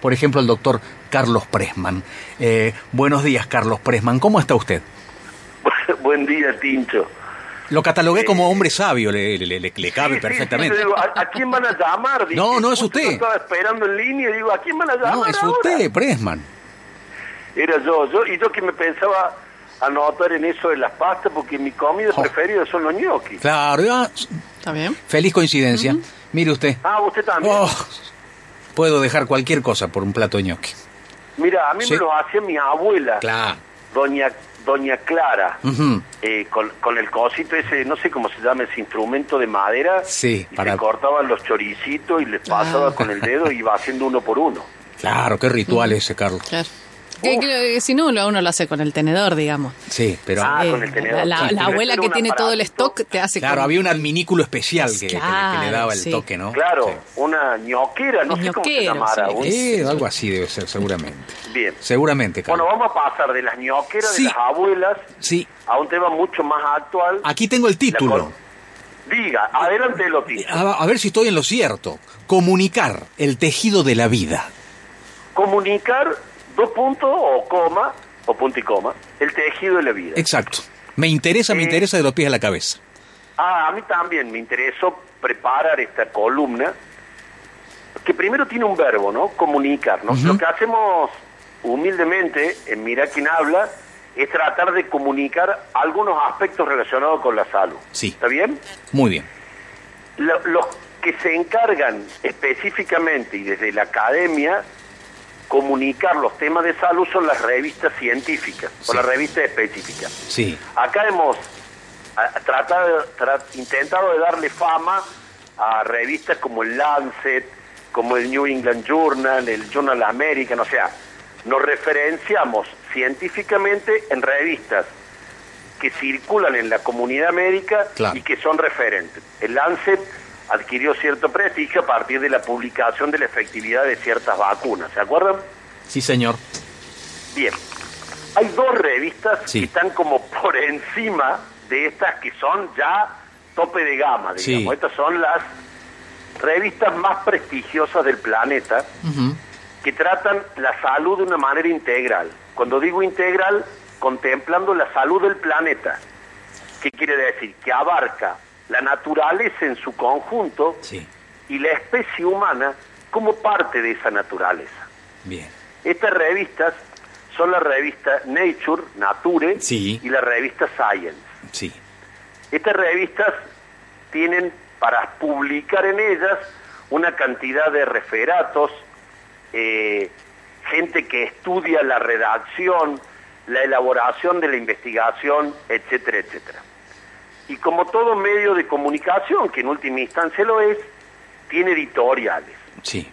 Por ejemplo, el doctor Carlos Presman. Eh, buenos días, Carlos Presman. ¿Cómo está usted? Buen día, Tincho. Lo catalogué como hombre sabio, le, le, le, le cabe Sí, perfectamente. sí, yo digo, ¿a, a quién van a llamar? Dije, No, no es usted. yo Estaba esperando en línea y digo, ¿a quién van a llamar? no, es ahora? usted, Presman. Era yo, yo, y yo que me pensaba anotar en eso de las pastas porque mi comida Oh. preferida son los ñoquis. Claro, ya, ¿Está bien? feliz coincidencia. Mire usted. Ah, usted también. Oh, puedo dejar cualquier cosa por un plato de ñoqui. Mira, a mí Sí. me lo hacía mi abuela, Claro. doña doña Clara, eh, con, con el cosito ese, no sé cómo se llama, ese instrumento de madera, Sí, y para- se cortaban los choricitos y les pasaba Ah. con el dedo y iba haciendo uno por uno. Claro, qué ritual ese, Carlos. Claro. Que- que- si no, uno lo hace con el tenedor, digamos. Sí, pero... Ah, Eh, con el tenedor. La, Sí, la pero abuela era que tiene todo el stock te hace Claro, con- había un adminículo especial que, que le- que le, Claro, daba el sí. toque, ¿no? Claro, Sí. una ñoquera, no sé cómo se llamara. sí. un- Eh, algo así debe ser, seguramente. Bien. Seguramente, Bueno, Carlos. vamos a pasar de las ñoqueras Sí. de las abuelas Sí, a un tema mucho más actual. aquí tengo el título. Diga, adelante lo a ver si estoy en lo cierto. Comunicar el tejido de la vida. Comunicar, dos puntos o coma, o punto y coma, el tejido de la vida. Exacto. Me interesa, me Eh. interesa de los pies a la cabeza. Ah, a mí también me interesó preparar esta columna, que primero tiene un verbo, ¿no? Comunicar, ¿no? Lo que hacemos humildemente en Mira quién habla es tratar de comunicar algunos aspectos relacionados con la salud. Sí. ¿Está bien? Muy bien. Lo- los que se encargan específicamente y desde la academia comunicar los temas de salud son las revistas científicas Sí. o las revistas específicas. Sí. Acá hemos tratado, tra- intentado de darle fama a revistas como el Lancet, como el New England Journal, el Journal American, o sea, nos referenciamos científicamente en revistas que circulan en la comunidad médica Claro. y que son referentes. El Lancet adquirió cierto prestigio a partir de la publicación de la efectividad de ciertas vacunas, ¿se acuerdan? Sí, señor. Bien, hay dos revistas Sí. que están como por encima de estas que son ya tope de gama, digamos. Sí. Estas son las revistas más prestigiosas del planeta que tratan la salud de una manera integral. Cuando digo integral, contemplando la salud del planeta. ¿Qué quiere decir? Que abarca la naturaleza en su conjunto Sí. y la especie humana como parte de esa naturaleza. Bien. Estas revistas son la revista Nature, Nature, Sí. y la revista Science. Sí. Estas revistas tienen para publicar en ellas una cantidad de referatos, eh, gente que estudia la redacción, la elaboración de la investigación, etcétera, etcétera. Y como todo medio de comunicación, que en última instancia lo es, tiene editoriales. Sí.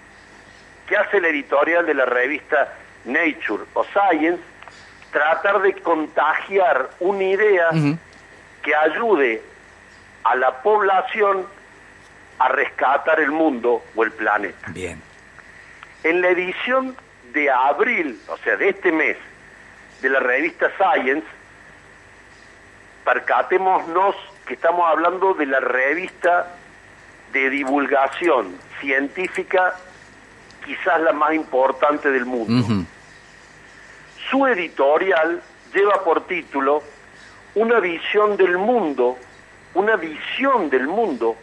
¿Qué hace el editorial de la revista Nature o Science? Tratar de contagiar una idea que ayude a la población a rescatar el mundo o el planeta. Bien. En la edición de abril, o sea, de este mes, de la revista Science, percatémonos que estamos hablando de la revista de divulgación científica, quizás la más importante del mundo. Su editorial lleva por título Una visión del mundo, una visión del mundo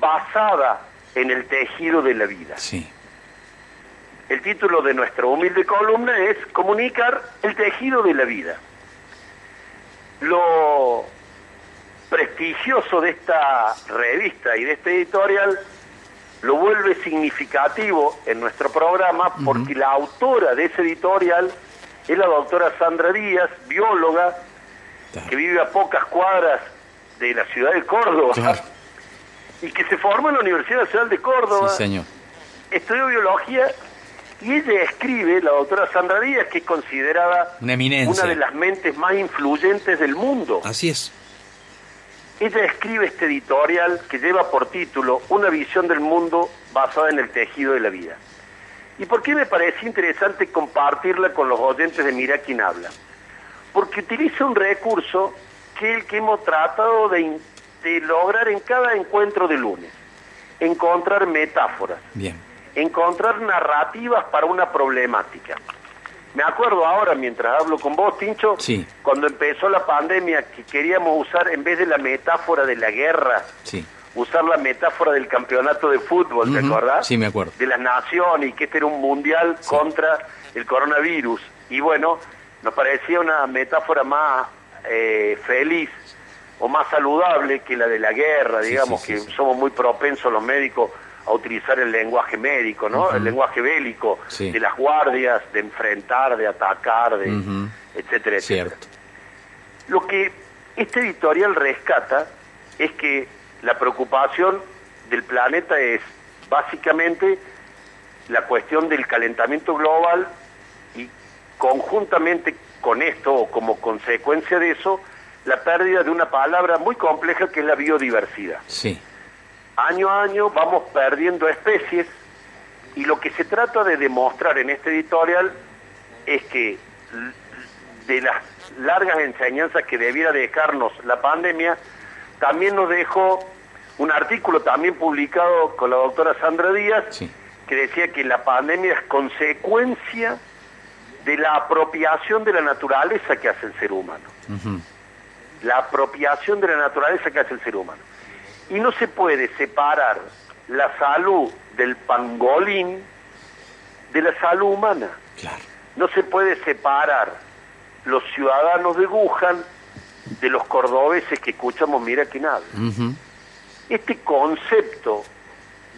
basada en el tejido de la vida. Sí. El título de nuestra humilde columna es Comunicar el tejido de la vida. Lo prestigioso de esta revista y de este editorial lo vuelve significativo en nuestro programa porque la autora de ese editorial es la doctora Sandra Díaz, bióloga, Claro. que vive a pocas cuadras de la ciudad de Córdoba Claro. y que se formó en la Universidad Nacional de Córdoba Sí, señor. estudió biología y ella escribe, la doctora Sandra Díaz, que es considerada Una de las mentes más influyentes del mundo. Así es. Ella escribe este editorial que lleva por título Una visión del mundo basada en el tejido de la vida. ¿Y por qué me parece interesante compartirla con los oyentes de Mira quién habla? Porque utiliza un recurso que es el que hemos tratado de lograr en cada encuentro de lunes. Encontrar metáforas. Bien. Encontrar narrativas para una problemática. Me acuerdo ahora, mientras hablo con vos, Tincho, Sí. cuando empezó la pandemia, que queríamos usar, en vez de la metáfora de la guerra, Sí. usar la metáfora del campeonato de fútbol, ¿te Ujú, acordás? sí, me acuerdo. De las naciones y que este era un mundial contra el coronavirus. Y bueno, nos parecía una metáfora más eh, feliz o más saludable que la de la guerra, digamos, que somos muy propensos los médicos a utilizar el lenguaje médico, ¿no? El lenguaje bélico, Sí. de las guardias, de enfrentar, de atacar, de etcétera, etcétera. Cierto. Lo que este editorial rescata es que la preocupación del planeta es básicamente la cuestión del calentamiento global y conjuntamente con esto o como consecuencia de eso, la pérdida de una palabra muy compleja que es la biodiversidad. Sí. Año a año vamos perdiendo especies y lo que se trata de demostrar en este editorial es que de las largas enseñanzas que debiera dejarnos la pandemia, también nos dejó un artículo también publicado con la doctora Sandra Díaz Sí. que decía que la pandemia es consecuencia de la apropiación de la naturaleza que hace el ser humano la apropiación de la naturaleza que hace el ser humano. Y no se puede separar la salud del pangolín de la salud humana. Claro. No se puede separar los ciudadanos de Wuhan de los cordobeses que escuchamos Mira que nada. Este concepto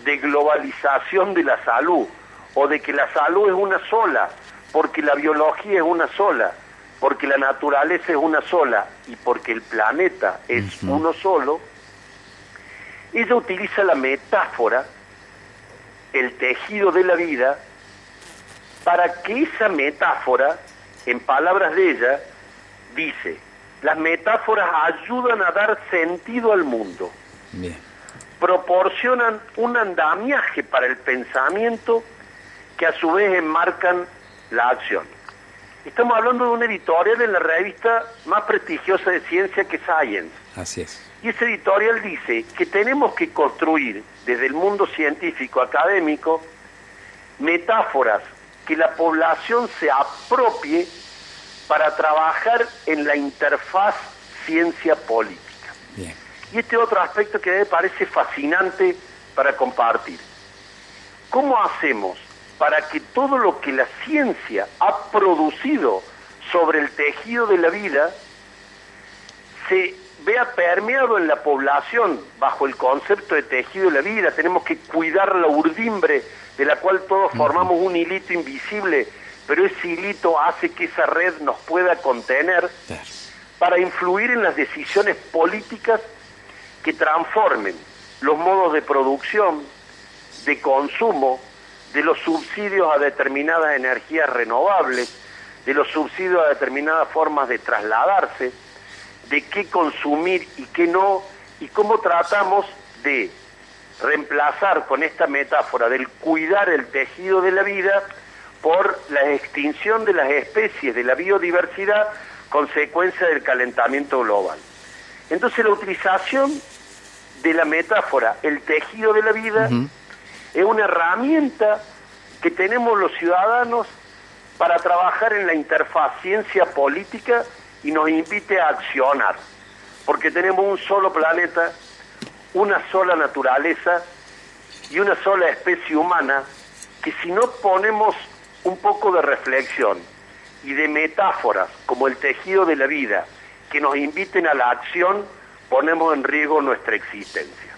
de globalización de la salud o de que la salud es una sola, porque la biología es una sola, porque la naturaleza es una sola y porque el planeta es uno solo, ella utiliza la metáfora, el tejido de la vida, para que esa metáfora, en palabras de ella, dice, las metáforas ayudan a dar sentido al mundo Bien. proporcionan un andamiaje para el pensamiento que a su vez enmarcan la acción. Estamos hablando de un editorial en la revista más prestigiosa de ciencia que Science. Así es. Y ese editorial dice que tenemos que construir desde el mundo científico académico metáforas que la población se apropie para trabajar en la interfaz ciencia política. Bien. Y este otro aspecto que a mí me parece fascinante para compartir. ¿Cómo hacemos para que todo lo que la ciencia ha producido sobre el tejido de la vida se vea permeado en la población bajo el concepto de tejido de la vida? Tenemos que cuidar la urdimbre de la cual todos formamos un hilito invisible, pero ese hilito hace que esa red nos pueda contener para influir en las decisiones políticas que transformen los modos de producción, de consumo, de los subsidios a determinadas energías renovables, de los subsidios a determinadas formas de trasladarse, de qué consumir y qué no, y cómo tratamos de reemplazar con esta metáfora del cuidar el tejido de la vida por la extinción de las especies, de la biodiversidad, consecuencia del calentamiento global. Entonces la utilización de la metáfora, el tejido de la vida. Es una herramienta que tenemos los ciudadanos para trabajar en la interfaz ciencia política y nos invite a accionar, porque tenemos un solo planeta, una sola naturaleza y una sola especie humana que si no ponemos un poco de reflexión y de metáforas como el tejido de la vida que nos inviten a la acción, ponemos en riesgo nuestra existencia.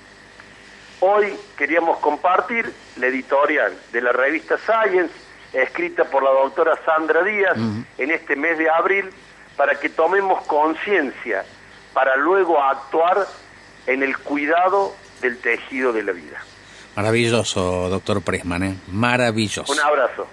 Hoy queríamos compartir la editorial de la revista Science, escrita por la doctora Sandra Díaz en este mes de abril, para que tomemos conciencia, para luego actuar en el cuidado del tejido de la vida. Maravilloso, doctor Pressman, ¿eh? Maravilloso. Un abrazo.